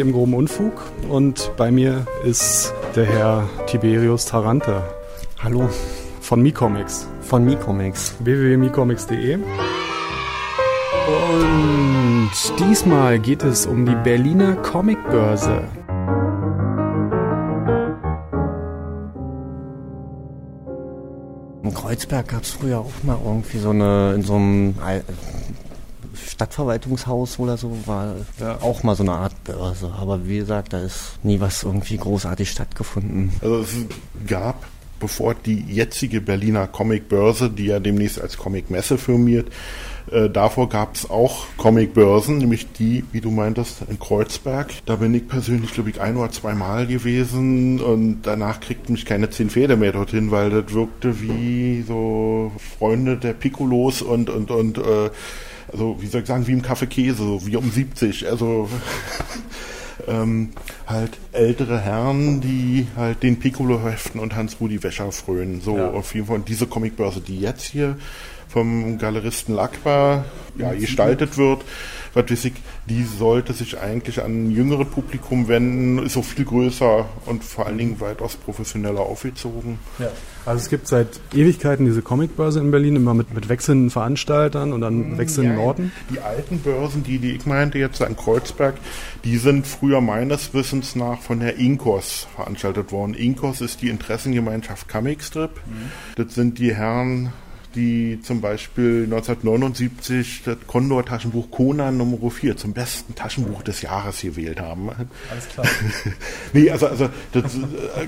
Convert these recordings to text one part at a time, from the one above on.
im groben Unfug und bei mir ist der Herr Tiberius Tarante. Hallo. Von Micomics. Von Micomics. www.micomics.de. Und diesmal geht es um die Berliner Comicbörse. In Kreuzberg gab es früher auch mal irgendwie so eine, in so einem Stadtverwaltungshaus oder so, war ja. auch mal so eine Art Börse. Aber wie gesagt, da ist nie was irgendwie großartig stattgefunden. Also es gab bevor die jetzige Berliner Comicbörse, die ja demnächst als Comicmesse firmiert, äh, davor gab es auch Comicbörsen, nämlich die, wie du meintest, in Kreuzberg. Da bin ich persönlich, glaube ich, ein oder zwei Mal gewesen und danach kriegten mich keine zehn Pferde mehr dorthin, weil das wirkte wie so Freunde der Piccolos und, und, und, äh, also, wie soll ich sagen, wie im Kaffee Käse, so wie um 70. Also, ähm, halt ältere Herren, die halt den Piccolo heften und Hans-Rudi Wäscher frönen. So ja. auf jeden Fall. Und diese Comicbörse, die jetzt hier vom Galeristen Lakbar ja, gestaltet wird, ich, die sollte sich eigentlich an ein jüngeres Publikum wenden, ist auch viel größer und vor allen Dingen weitaus professioneller aufgezogen. Ja. Also es gibt seit Ewigkeiten diese Comicbörse in Berlin, immer mit, mit wechselnden Veranstaltern und dann hm, wechselnden ja, Orten. Die alten Börsen, die, die ich meinte jetzt in Kreuzberg, die sind früher meines Wissens nach von der Inkos veranstaltet worden. Inkos ist die Interessengemeinschaft Comicstrip. Mhm. Das sind die Herren die zum Beispiel 1979 das Condor-Taschenbuch Conan Nummer 4 zum besten Taschenbuch des Jahres gewählt haben. Alles klar. nee, also, also das, äh,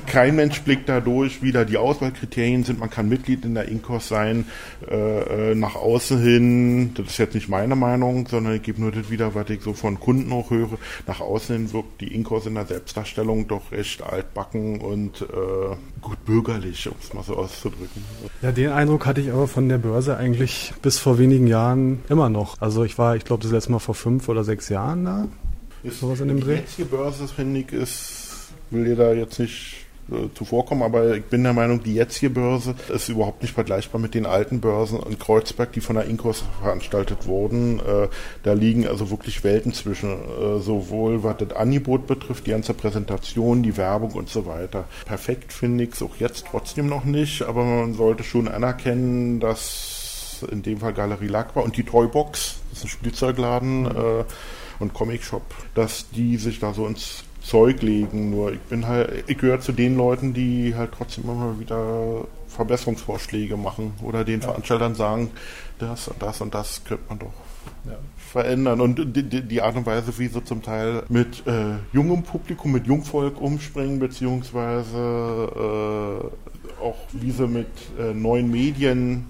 kein Mensch blickt da durch, wie da die Auswahlkriterien sind. Man kann Mitglied in der Inkos sein, äh, äh, nach außen hin, das ist jetzt nicht meine Meinung, sondern ich gebe nur das wieder, was ich so von Kunden auch höre. Nach außen hin wirkt die Inkos in der Selbstdarstellung doch recht altbacken und äh, gut bürgerlich, um es mal so auszudrücken. Ja, den Eindruck hatte ich aber von von der Börse eigentlich bis vor wenigen Jahren immer noch. Also ich war, ich glaube, das letzte Mal vor fünf oder sechs Jahren da. Ist sowas in dem Dreh? Die jetzige Börse, finde ich, ist, will dir da jetzt nicht äh, zuvorkommen, aber ich bin der Meinung, die jetzige Börse ist überhaupt nicht vergleichbar mit den alten Börsen in Kreuzberg, die von der Inkos veranstaltet wurden. Äh, da liegen also wirklich Welten zwischen, äh, sowohl was das Angebot betrifft, die ganze Präsentation, die Werbung und so weiter. Perfekt finde ich es auch jetzt trotzdem noch nicht, aber man sollte schon anerkennen, dass in dem Fall Galerie Lack war und die Toybox, das ist ein Spielzeugladen äh, und Comic Shop, dass die sich da so ins Zeug legen. Nur ich bin halt, ich gehöre zu den Leuten, die halt trotzdem immer wieder Verbesserungsvorschläge machen oder den ja. Veranstaltern sagen, das und das und das könnte man doch ja. verändern. Und die, die, Art und Weise, wie sie zum Teil mit äh, jungem Publikum, mit Jungvolk umspringen, beziehungsweise äh, auch wie sie mit äh, neuen Medien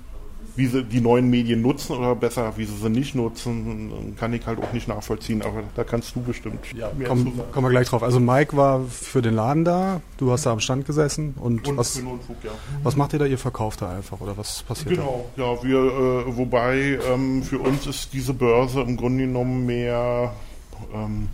wie sie die neuen Medien nutzen oder besser, wie sie sie nicht nutzen, kann ich halt auch nicht nachvollziehen, aber da kannst du bestimmt ja, komm, Kommen wir gleich drauf. Also Mike war für den Laden da, du hast da am Stand gesessen und, und was, Unfug, ja. was macht ihr da? Ihr verkauft da einfach oder was passiert genau, da? Genau, ja, wir, äh, wobei ähm, für uns ist diese Börse im Grunde genommen mehr ähm,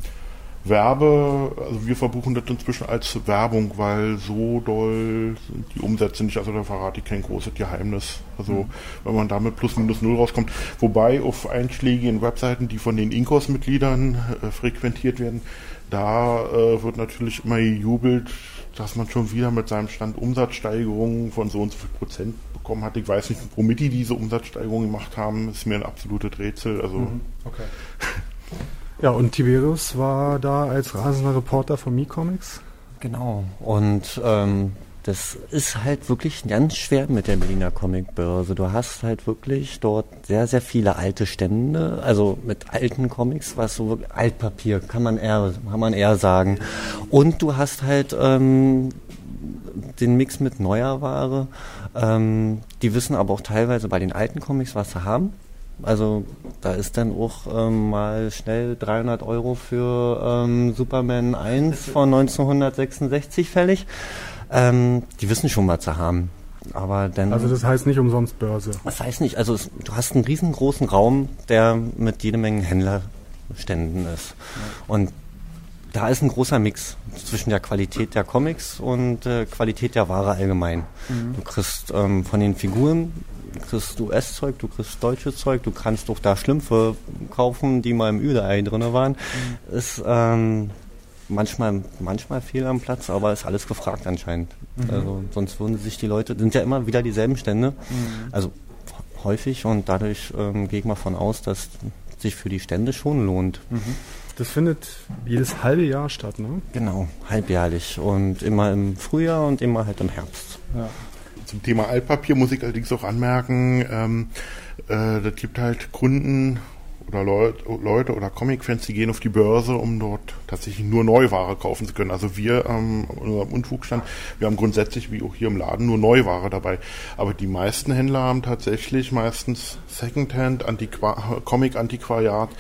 Werbe, also wir verbuchen das inzwischen als Werbung, weil so doll sind die Umsätze nicht, also da verrate ich kein großes Geheimnis. Also mhm. wenn man damit plus minus null rauskommt, wobei auf einschlägigen Webseiten, die von den Inkos-Mitgliedern äh, frequentiert werden, da äh, wird natürlich immer gejubelt, dass man schon wieder mit seinem Stand Umsatzsteigerungen von so und so viel Prozent bekommen hat. Ich weiß nicht, womit die diese Umsatzsteigerung gemacht haben, ist mir ein absolutes Rätsel. Also mhm. okay. Ja, und Tiberius war da als rasender Reporter von Mi-Comics. Genau. Und ähm, das ist halt wirklich ganz schwer mit der Berliner Comicbörse. Du hast halt wirklich dort sehr, sehr viele alte Stände, also mit alten Comics, was so Altpapier, kann man eher, kann man eher sagen. Und du hast halt ähm, den Mix mit neuer Ware. Ähm, die wissen aber auch teilweise bei den alten Comics, was sie haben. Also da ist dann auch ähm, mal schnell 300 Euro für ähm, Superman 1 von 1966 fällig. Ähm, die wissen schon, was sie haben. Aber dann, also das heißt nicht umsonst Börse. Das heißt nicht. Also es, du hast einen riesengroßen Raum, der mit jede Menge Händlerständen ist. Ja. Und da ist ein großer Mix zwischen der Qualität der Comics und äh, Qualität der Ware allgemein. Mhm. Du kriegst ähm, von den Figuren kriegst US-Zeug, du kriegst deutsches Zeug, du kannst doch da Schlümpfe kaufen, die mal im Ü-Ei drin waren. Mhm. Ist, ähm, manchmal, manchmal fehl am Platz, aber ist alles gefragt anscheinend. Mhm. Also sonst würden sich die Leute, sind ja immer wieder dieselben Stände, mhm. also häufig und dadurch ähm, gehe ich mal von aus, dass sich für die Stände schon lohnt. Mhm. Das findet jedes halbe Jahr statt, ne? Genau, halbjährlich und immer im Frühjahr und immer halt im Herbst. Ja. Zum Thema Altpapier muss ich allerdings auch anmerken, ähm, äh, das gibt halt Kunden oder Leut, Leute oder Comic-Fans, die gehen auf die Börse, um dort tatsächlich nur Neuware kaufen zu können. Also wir ähm, unserem Unfugstand, wir haben grundsätzlich, wie auch hier im Laden, nur Neuware dabei. Aber die meisten Händler haben tatsächlich meistens Secondhand, Antiqua Comic-Antiquariat.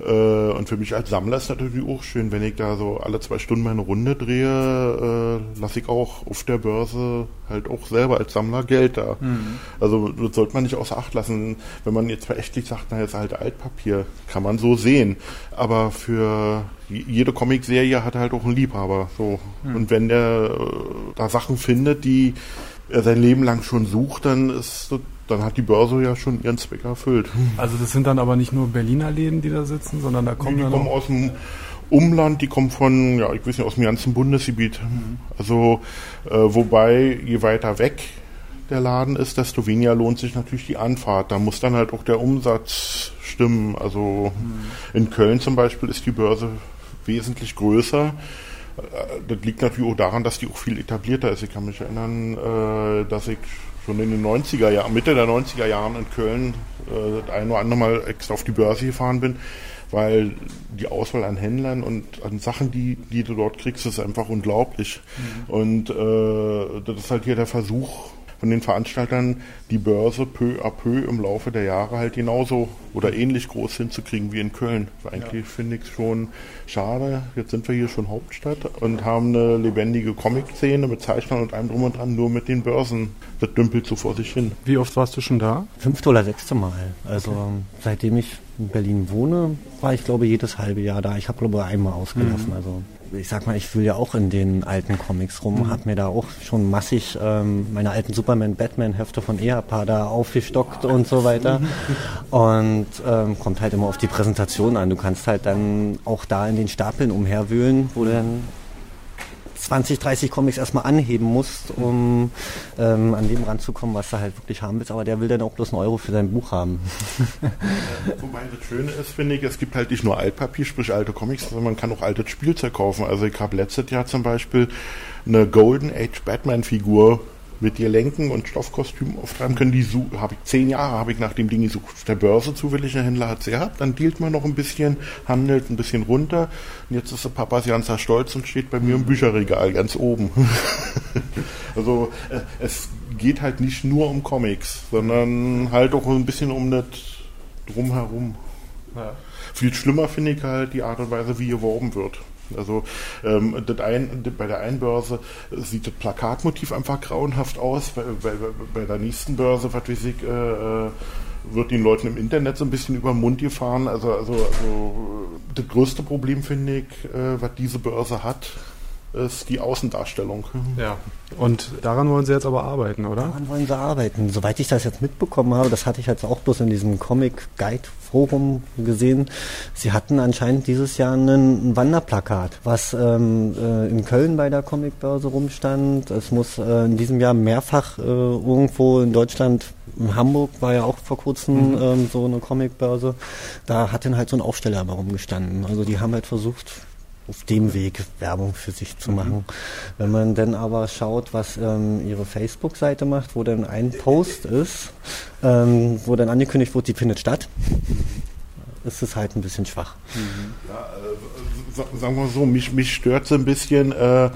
Äh, und für mich als Sammler ist natürlich auch schön, wenn ich da so alle zwei Stunden meine Runde drehe, äh, lasse ich auch auf der Börse halt auch selber als Sammler Geld da. Mhm. Also das sollte man nicht außer Acht lassen. Wenn man jetzt verächtlich sagt, na jetzt halt Altpapier, kann man so sehen. Aber für jede Comicserie hat halt auch einen Liebhaber. So. Mhm. Und wenn der äh, da Sachen findet, die er sein Leben lang schon sucht, dann ist dann hat die Börse ja schon ihren Zweck erfüllt. Also das sind dann aber nicht nur Berliner Läden, die da sitzen, sondern da kommen die, die kommen aus dem Umland, die kommen von, ja, ich weiß nicht, aus dem ganzen Bundesgebiet. Mhm. Also, äh, wobei, je weiter weg der Laden ist, desto weniger lohnt sich natürlich die Anfahrt. Da muss dann halt auch der Umsatz stimmen. Also mhm. in Köln zum Beispiel ist die Börse wesentlich größer. Äh, das liegt natürlich auch daran, dass die auch viel etablierter ist. Ich kann mich erinnern, äh, dass ich schon in den 90er Jahren, Mitte der 90er Jahren in Köln äh, das ein oder andere Mal extra auf die Börse gefahren bin, weil die Auswahl an Händlern und an Sachen, die, die du dort kriegst, ist einfach unglaublich. Mhm. Und äh, das ist halt hier der Versuch, von den Veranstaltern die Börse peu à peu im Laufe der Jahre halt genauso oder ähnlich groß hinzukriegen wie in Köln. Eigentlich ja. finde ich es schon schade. Jetzt sind wir hier schon Hauptstadt und haben eine lebendige Comic-Szene mit Zeichnern und allem drum und dran, nur mit den Börsen. Das dümpelt so vor sich hin. Wie oft warst du schon da? Fünfte oder sechste Mal. Also okay. seitdem ich in Berlin wohne, war ich glaube jedes halbe Jahr da. Ich habe glaube einmal ausgelassen. Mhm. Also ich sag mal, ich will ja auch in den alten Comics rum, mhm. habe mir da auch schon massig ähm, meine alten Superman-Batman-Hefte von EAPA da aufgestockt und so weiter. Und ähm, kommt halt immer auf die Präsentation an. Du kannst halt dann auch da in den Stapeln umherwühlen, wo du dann 20, 30 Comics erstmal anheben musst, um ähm, an dem ranzukommen, was du halt wirklich haben willst. Aber der will dann auch bloß einen Euro für sein Buch haben. Wobei das Schöne ist, finde ich, es gibt halt nicht nur Altpapier, sprich alte Comics, sondern man kann auch altes Spielzeug kaufen. Also ich habe letztes Jahr zum Beispiel eine Golden Age Batman Figur mit dir lenken und Stoffkostüm auftreiben können. Die habe ich zehn Jahre habe ich nach dem Ding gesucht. Der Börse zufälliger Händler hat sie gehabt. Dann dealt man noch ein bisschen, handelt ein bisschen runter. Und jetzt ist der Papas ganzer Stolz und steht bei mir im Bücherregal ganz oben. also äh, es geht halt nicht nur um Comics, sondern halt auch ein bisschen um das drumherum. Ja. Viel schlimmer finde ich halt die Art und Weise, wie geworben wird. Also ähm, ein, bei der einen Börse sieht das Plakatmotiv einfach grauenhaft aus. Bei, bei, bei der nächsten Börse, was weiß ich, äh, wird den Leuten im Internet so ein bisschen über den Mund gefahren. Also, also, also das größte Problem finde ich, äh, was diese Börse hat, ist die Außendarstellung. Ja. Und daran wollen Sie jetzt aber arbeiten, oder? Daran wollen Sie arbeiten. Soweit ich das jetzt mitbekommen habe, das hatte ich jetzt auch bloß in diesem Comic Guide Forum gesehen. Sie hatten anscheinend dieses Jahr ein Wanderplakat, was ähm, äh, in Köln bei der Comicbörse rumstand. Es muss äh, in diesem Jahr mehrfach äh, irgendwo in Deutschland in Hamburg war ja auch vor kurzem mhm. ähm, so eine Comicbörse. Da hat dann halt so ein Aufsteller aber rumgestanden. Also die haben halt versucht, auf dem Weg Werbung für sich zu machen. Mhm. Wenn man dann aber schaut, was ähm, ihre Facebook-Seite macht, wo dann ein Post ist, ähm, wo dann angekündigt wird, die findet statt, ist es halt ein bisschen schwach. Mhm. Ja, äh, sagen wir so, mich, mich stört es ein bisschen. Äh,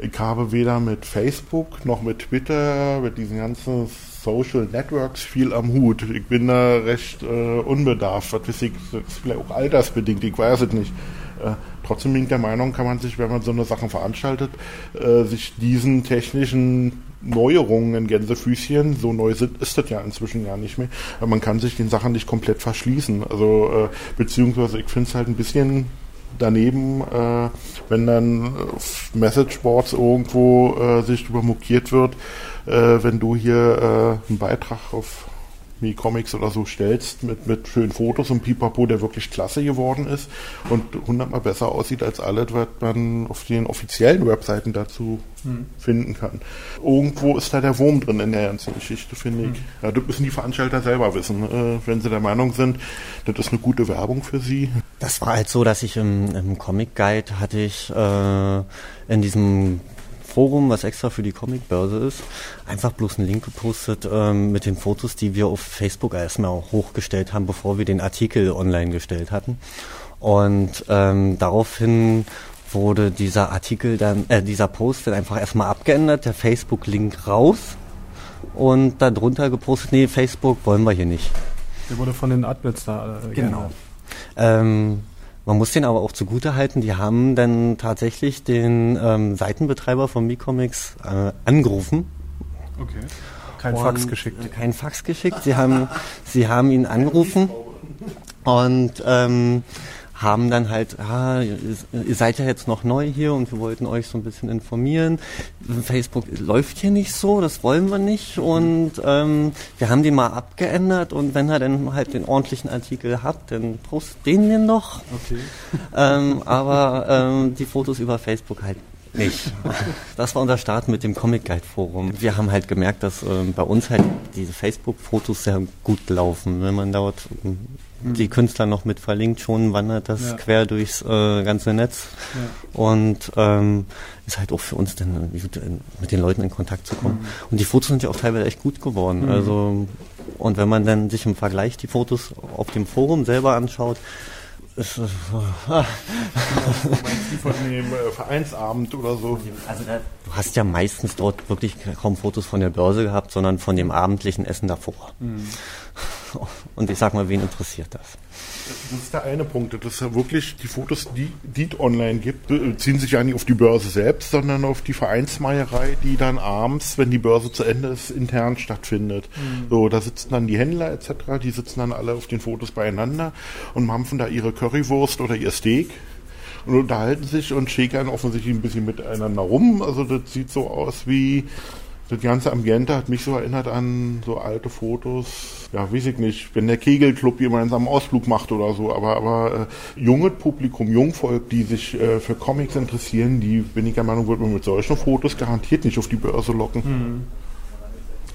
ich habe weder mit Facebook noch mit Twitter, mit diesen ganzen Social Networks viel am Hut. Ich bin da recht äh, unbedarft. Was weiß ich, das ist vielleicht auch altersbedingt, ich weiß es nicht. Äh, trotzdem bin ich der Meinung, kann man sich, wenn man so eine Sache veranstaltet, äh, sich diesen technischen Neuerungen in Gänsefüßchen, so neu sind, ist das ja inzwischen ja nicht mehr, aber man kann sich den Sachen nicht komplett verschließen. Also, äh, beziehungsweise ich finde es halt ein bisschen daneben, äh, wenn dann auf Messageboards irgendwo äh, sich drüber mokiert wird, äh, wenn du hier äh, einen Beitrag auf Mi Comics oder so stellst mit, mit schönen Fotos und Pipapo, der wirklich klasse geworden ist und hundertmal besser aussieht als alles, was man auf den offiziellen Webseiten dazu hm. finden kann. Irgendwo ist da der Wurm drin in der ganzen Geschichte, finde hm. ich. Ja, das müssen die Veranstalter selber wissen, äh, wenn sie der Meinung sind, das ist eine gute Werbung für sie. Das war halt so, dass ich im, im Comic Guide hatte ich äh, in diesem Forum, was extra für die Comicbörse ist, einfach bloß einen Link gepostet ähm, mit den Fotos, die wir auf Facebook erstmal hochgestellt haben, bevor wir den Artikel online gestellt hatten. Und ähm, daraufhin wurde dieser Artikel dann, äh, dieser Post dann einfach erstmal abgeändert, der Facebook-Link raus und darunter gepostet, nee, Facebook wollen wir hier nicht. Der wurde von den Admins da äh, Genau. Ähm, man muss den aber auch zugute halten, die haben dann tatsächlich den ähm, Seitenbetreiber von Micomics äh, angerufen. Okay. Kein Fax geschickt. Äh, kein Fax geschickt. Sie haben, sie haben ihn angerufen und ähm, haben dann halt, ah, ihr seid ja jetzt noch neu hier und wir wollten euch so ein bisschen informieren. Facebook läuft hier nicht so, das wollen wir nicht und ähm, wir haben den mal abgeändert und wenn ihr dann halt den ordentlichen Artikel habt, dann postet den wir noch. Okay. Ähm, aber ähm, die Fotos über Facebook halt nicht. Das war unser Start mit dem Comic Guide Forum. Wir haben halt gemerkt, dass ähm, bei uns halt diese Facebook-Fotos sehr gut laufen. Wenn man dort ähm, die Künstler noch mit verlinkt, schon wandert das ja. quer durchs äh, ganze Netz. Ja. Und ähm, ist halt auch für uns dann äh, mit den Leuten in Kontakt zu kommen. Mhm. Und die Fotos sind ja auch teilweise echt gut geworden. Mhm. Also und wenn man dann sich im Vergleich die Fotos auf dem Forum selber anschaut, ist es ah. die von dem äh, Vereinsabend oder so? Also da, du hast ja meistens dort wirklich kaum Fotos von der Börse gehabt, sondern von dem abendlichen Essen davor. Mhm. Und ich sag mal, wen interessiert das? Das ist der eine Punkt, dass ja wirklich die Fotos, die, die es online gibt, äh, ziehen sich ja nicht auf die Börse selbst, sondern auf die Vereinsmeierei, die dann abends, wenn die Börse zu Ende ist, intern stattfindet. Mhm. So, da sitzen dann die Händler etc., die sitzen dann alle auf den Fotos beieinander und mampfen da ihre Currywurst oder ihr Steak und unterhalten sich und schäkern offensichtlich ein bisschen miteinander rum. Also das sieht so aus wie das ganze Ambiente hat mich so erinnert an so alte Fotos. Ja, weiß ich nicht, wenn der Kegelclub jemanden am Ausflug macht oder so. Aber, aber äh, junges Publikum, Jungvolk, die sich äh, für Comics interessieren, die, bin ich der Meinung, wird man mit solchen Fotos garantiert nicht auf die Börse locken. Hm.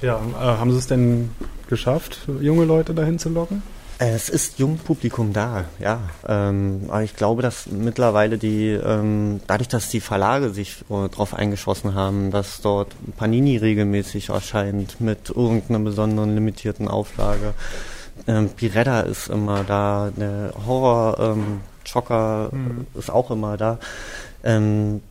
Ja, äh, haben Sie es denn geschafft, junge Leute dahin zu locken? Es ist Jungpublikum da, ja. Ähm, aber ich glaube, dass mittlerweile die, ähm, dadurch, dass die Verlage sich äh, darauf eingeschossen haben, dass dort Panini regelmäßig erscheint mit irgendeiner besonderen limitierten Auflage. Ähm, Piretta ist immer da, der Horror ähm, mhm. ist auch immer da. Ähm,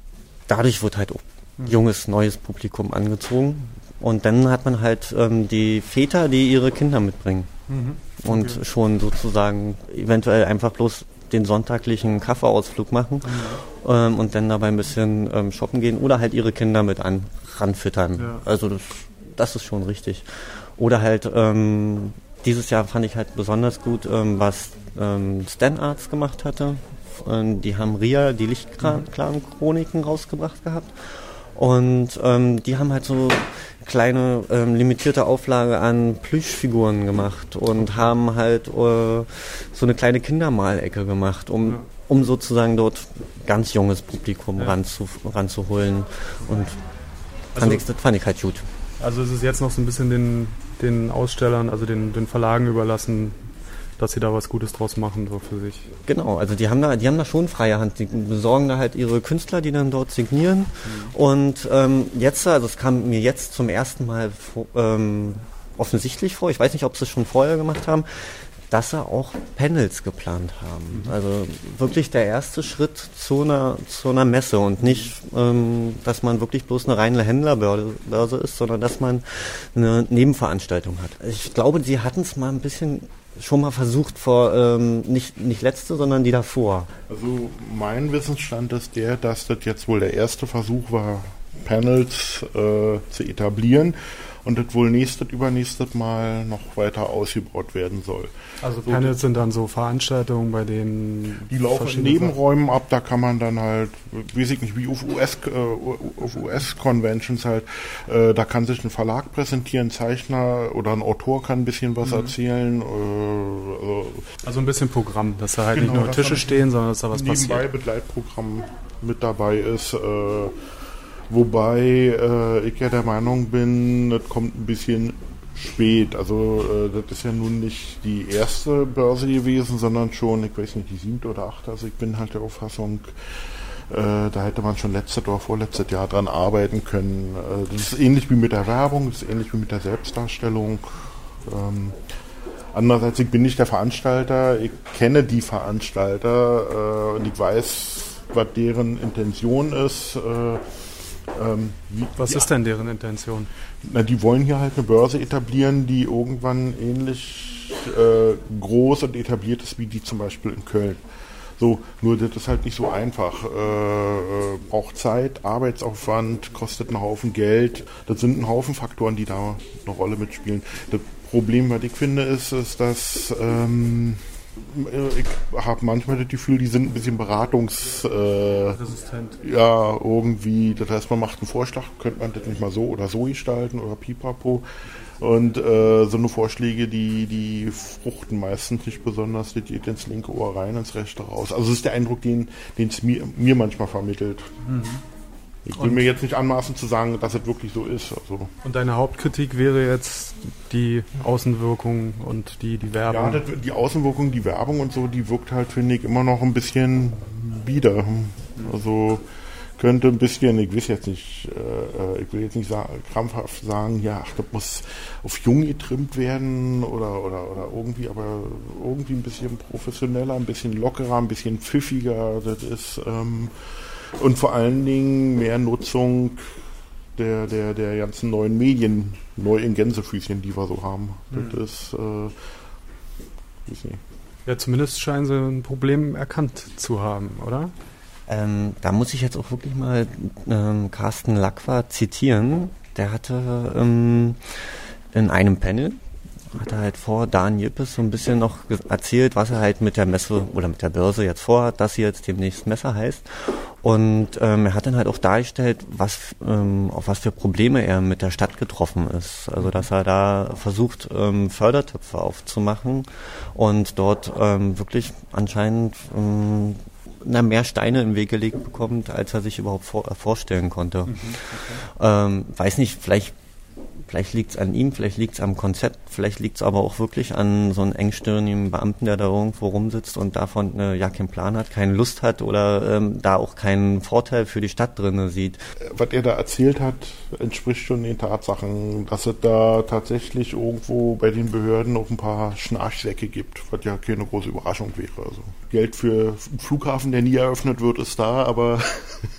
dadurch wird halt auch mhm. junges, neues Publikum angezogen. Und dann hat man halt ähm, die Väter, die ihre Kinder mitbringen. Mhm und okay. schon sozusagen eventuell einfach bloß den sonntaglichen Kaffeeausflug machen mhm. ähm, und dann dabei ein bisschen ähm, shoppen gehen oder halt ihre Kinder mit an, ranfüttern. Ja. Also das, das ist schon richtig. Oder halt ähm, dieses Jahr fand ich halt besonders gut, ähm, was ähm, Stan Arts gemacht hatte. Ähm, die haben Ria, die Lichtclan-Chroniken rausgebracht gehabt. Und ähm, die haben halt so kleine ähm, limitierte Auflage an Plüschfiguren gemacht und haben halt äh, so eine kleine Kindermalecke gemacht, um, ja. um sozusagen dort ganz junges Publikum ja. ranzu, ranzuholen. Und also, fand ich, das fand ich halt gut. Also ist es jetzt noch so ein bisschen den, den Ausstellern, also den, den Verlagen überlassen, dass sie da was Gutes draus machen, so für sich. Genau, also die haben da, die haben da schon freie Hand. Die besorgen da halt ihre Künstler, die dann dort signieren. Mhm. Und ähm, jetzt, also es kam mir jetzt zum ersten Mal ähm, offensichtlich vor, ich weiß nicht, ob sie es schon vorher gemacht haben, dass sie auch Panels geplant haben. Mhm. Also wirklich der erste Schritt zu einer, zu einer Messe und nicht, ähm, dass man wirklich bloß eine reine Händlerbörse ist, sondern dass man eine Nebenveranstaltung hat. Ich glaube, sie hatten es mal ein bisschen schon mal versucht vor, ähm, nicht, nicht letzte, sondern die davor? Also mein Wissensstand ist der, dass das jetzt wohl der erste Versuch war, Panels äh, zu etablieren. Und das wohl nächstes, übernächstes Mal noch weiter ausgebaut werden soll. Also Panels sind dann so Veranstaltungen, bei denen die laufen in Nebenräumen ab, da kann man dann halt, weiß ich nicht, wie auf US äh, auf US Conventions halt, äh, da kann sich ein Verlag präsentieren, ein Zeichner oder ein Autor kann ein bisschen was mhm. erzählen. Äh, also, also, ein bisschen Programm, dass da halt genau, nicht nur Tische stehen, sondern dass da was passiert. Nebenbei Begleitprogramm mit dabei ist. Äh, wobei äh, ich ja der Meinung bin, das kommt ein bisschen spät. Also äh, das ist ja nun nicht die erste Börse gewesen, sondern schon, ich weiß nicht, die siebte oder achte. Also ich bin halt der Auffassung, äh, da hätte man schon letztes oder vorletztes Jahr dran arbeiten können. Äh, das ist ähnlich wie mit der Werbung, das ist ähnlich wie mit der Selbstdarstellung. Ähm, andererseits, ich bin nicht der Veranstalter, ich kenne die Veranstalter äh, und ich weiß, was deren Intention ist. Äh, ähm, wie, Was ist denn deren Intention? Na, die wollen hier halt eine Börse etablieren, die irgendwann ähnlich äh, groß und etabliert ist wie die zum Beispiel in Köln. So, nur das ist halt nicht so einfach. Äh, äh, braucht Zeit, Arbeitsaufwand, kostet einen Haufen Geld. Das sind ein Haufen Faktoren, die da eine Rolle mitspielen. Das Problem, was ich finde, ist, ist dass ähm, ich habe manchmal das Gefühl, die sind ein bisschen beratungsresistent. Äh, ja, irgendwie. Das heißt, man macht einen Vorschlag, könnte man das nicht mal so oder so gestalten oder pipapo. Und äh, so eine Vorschläge, die, die fruchten meistens nicht besonders, die geht ins linke Ohr rein, ins rechte raus. Also das ist der Eindruck, den es mir, mir manchmal vermittelt. Mhm. Ich will und mir jetzt nicht anmaßen zu sagen, dass es wirklich so ist. Also. Und deine Hauptkritik wäre jetzt die Außenwirkung und die, die Werbung? Ja, das, die Außenwirkung, die Werbung und so, die wirkt halt, finde ich, immer noch ein bisschen bieder. Also könnte ein bisschen, ich weiß jetzt nicht, äh, ich will jetzt nicht sagen, krampfhaft sagen, ja, ach, das muss auf jung getrimmt werden oder, oder, oder irgendwie, aber irgendwie ein bisschen professioneller, ein bisschen lockerer, ein bisschen pfiffiger. Das ist, ähm, und vor allen Dingen mehr Nutzung der, der, der ganzen neuen Medien, neu in Gänsefüßchen, die wir so haben. Mhm. Das ist, äh, weiß nicht. Ja, zumindest scheinen sie ein Problem erkannt zu haben, oder? Ähm, da muss ich jetzt auch wirklich mal ähm, Carsten Lacqua zitieren. Der hatte ähm, in einem Panel, hat er halt vor Dan Jippes so ein bisschen noch erzählt, was er halt mit der Messe oder mit der Börse jetzt vorhat, dass sie jetzt demnächst Messe heißt. Und ähm, er hat dann halt auch dargestellt, was, ähm, auf was für Probleme er mit der Stadt getroffen ist. Also dass er da versucht, ähm, Fördertöpfe aufzumachen und dort ähm, wirklich anscheinend ähm, na, mehr Steine im Weg gelegt bekommt, als er sich überhaupt vor, vorstellen konnte. Mhm, okay. ähm, weiß nicht, vielleicht Vielleicht liegt es an ihm, vielleicht liegt es am Konzept, vielleicht liegt es aber auch wirklich an so einem engstirnigen Beamten, der da irgendwo rumsitzt und davon äh, ja keinen Plan hat, keine Lust hat oder ähm, da auch keinen Vorteil für die Stadt drin sieht. Was er da erzählt hat, entspricht schon den Tatsachen, dass es da tatsächlich irgendwo bei den Behörden auch ein paar Schnarchsäcke gibt, was ja keine große Überraschung wäre. Also Geld für einen Flughafen, der nie eröffnet wird, ist da, aber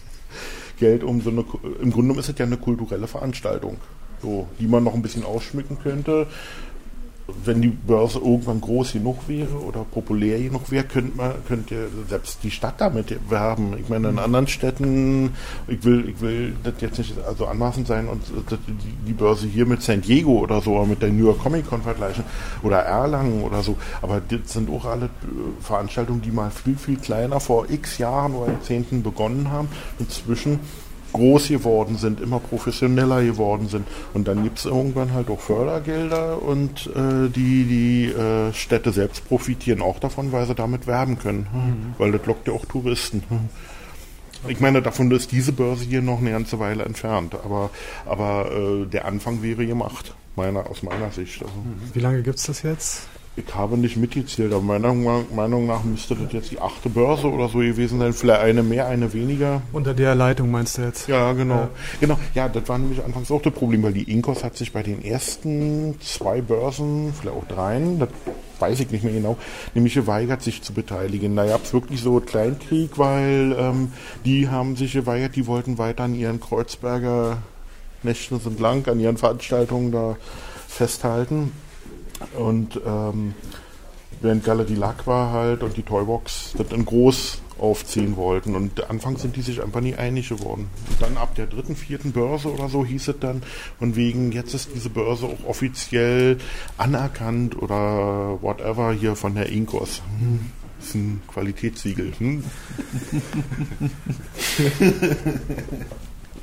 Geld um so eine, im Grunde ist es ja eine kulturelle Veranstaltung so, die man noch ein bisschen ausschmücken könnte. Wenn die Börse irgendwann groß genug wäre oder populär genug wäre, könnte man, könnte selbst die Stadt damit werben. Ich meine, in anderen Städten, ich will, ich will das jetzt nicht also anmaßend sein und die Börse hier mit San Diego oder so, mit der New York Comic Con vergleichen oder Erlangen oder so. Aber das sind auch alle Veranstaltungen, die mal viel, viel kleiner vor x Jahren oder Jahrzehnten begonnen haben. Inzwischen groß geworden sind, immer professioneller geworden sind. Und dann gibt es irgendwann halt auch Fördergelder und äh, die, die äh, Städte selbst profitieren auch davon, weil sie damit werben können. Mhm. Weil das lockt ja auch Touristen. Ich meine, davon ist diese Börse hier noch eine ganze Weile entfernt, aber, aber äh, der Anfang wäre gemacht, meiner, aus meiner Sicht. Also. Wie lange gibt es das jetzt? Ich habe nicht mitgezählt, aber meiner Meinung nach müsste das jetzt die achte Börse oder so gewesen sein. Vielleicht eine mehr, eine weniger. Unter der Leitung meinst du jetzt? Ja, genau. Ja. Genau. Ja, das war nämlich anfangs auch das Problem, weil die Inkos hat sich bei den ersten zwei Börsen, vielleicht auch dreien, das weiß ich nicht mehr genau, nämlich geweigert, sich zu beteiligen. Da gab es wirklich so einen Kleinkrieg, weil ähm, die haben sich geweigert, die wollten weiter an ihren Kreuzberger Nächten sind lang, an ihren Veranstaltungen da festhalten. Und ähm, während Galerie Lacqua halt und die Toybox das in groß aufziehen wollten. Und anfangs sind die sich einfach nie einig geworden. Und dann ab der dritten, vierten Börse oder so hieß es dann, und wegen jetzt ist diese Börse auch offiziell anerkannt oder whatever hier von der Inkos. Hm, ist ein Qualitätssiegel. Hm?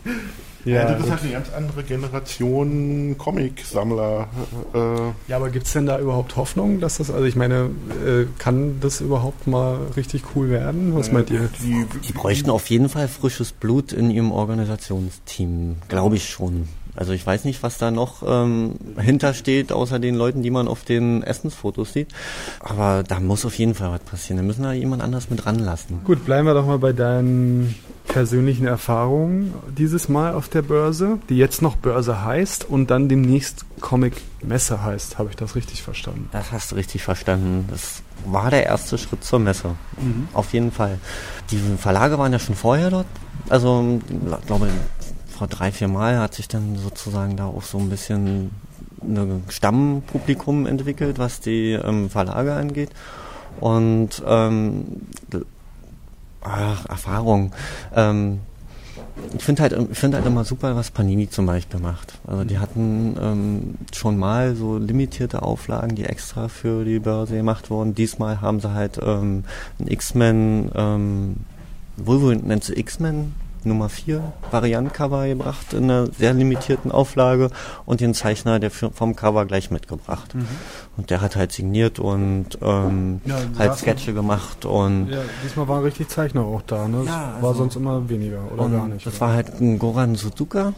Ja, ja, das ist halt eine ganz andere Generation Comic-Sammler. Äh, ja, aber gibt es denn da überhaupt Hoffnung, dass das, also ich meine, äh, kann das überhaupt mal richtig cool werden? Was äh, meint ihr? Die, die bräuchten auf jeden Fall frisches Blut in ihrem Organisationsteam, glaube ich schon. Also ich weiß nicht, was da noch ähm, hintersteht, außer den Leuten, die man auf den Essensfotos sieht. Aber da muss auf jeden Fall was passieren. Da müssen da jemand anders mit ranlassen. Gut, bleiben wir doch mal bei deinen persönlichen Erfahrungen dieses Mal auf der Börse, die jetzt noch Börse heißt und dann demnächst Comic Messe heißt. Habe ich das richtig verstanden? Das hast du richtig verstanden. Das war der erste Schritt zur Messe. Mhm. Auf jeden Fall. Die Verlage waren ja schon vorher dort. Also, ich glaube, vor drei, vier Mal hat sich dann sozusagen da auch so ein bisschen ein Stammpublikum entwickelt, was die ähm, Verlage angeht. Und ähm, ach, Erfahrung. Ähm, ich finde halt, ich halt immer super, was Panini zum Beispiel macht. Also die hatten ähm, schon mal so limitierte Auflagen, die extra für die Börse gemacht wurden. Diesmal haben sie halt ähm, ein X-Men, ähm, Wolverine nennt sie X-Men Nummer 4 Variant-Cover gebracht in einer sehr limitierten Auflage und den Zeichner der vom Cover gleich mitgebracht. Mhm. Und der hat halt signiert und ähm, ja, halt Sketche gemacht und ja, diesmal war richtig Zeichner auch da, ne? Ja, also war sonst immer weniger oder gar nicht. Das oder? war halt ein Goran Suzuka